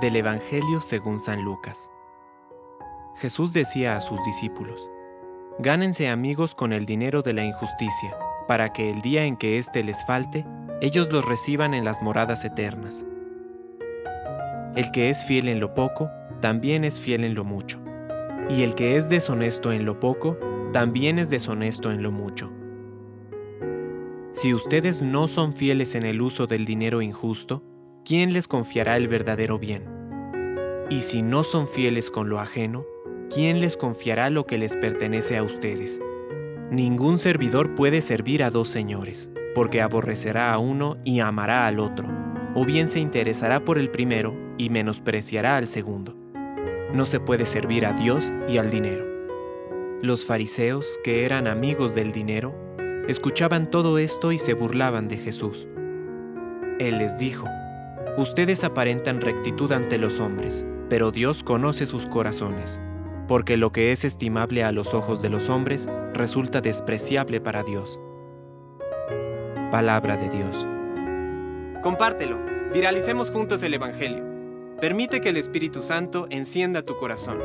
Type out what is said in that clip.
Del Evangelio según San Lucas. Jesús decía a sus discípulos, Gánense amigos con el dinero de la injusticia, para que el día en que éste les falte, ellos los reciban en las moradas eternas. El que es fiel en lo poco, también es fiel en lo mucho. Y el que es deshonesto en lo poco, también es deshonesto en lo mucho. Si ustedes no son fieles en el uso del dinero injusto, ¿quién les confiará el verdadero bien? Y si no son fieles con lo ajeno, ¿quién les confiará lo que les pertenece a ustedes? Ningún servidor puede servir a dos señores, porque aborrecerá a uno y amará al otro, o bien se interesará por el primero y menospreciará al segundo. No se puede servir a Dios y al dinero. Los fariseos, que eran amigos del dinero, escuchaban todo esto y se burlaban de Jesús. Él les dijo, Ustedes aparentan rectitud ante los hombres, pero Dios conoce sus corazones, porque lo que es estimable a los ojos de los hombres resulta despreciable para Dios. Palabra de Dios. Compártelo, viralicemos juntos el Evangelio. Permite que el Espíritu Santo encienda tu corazón.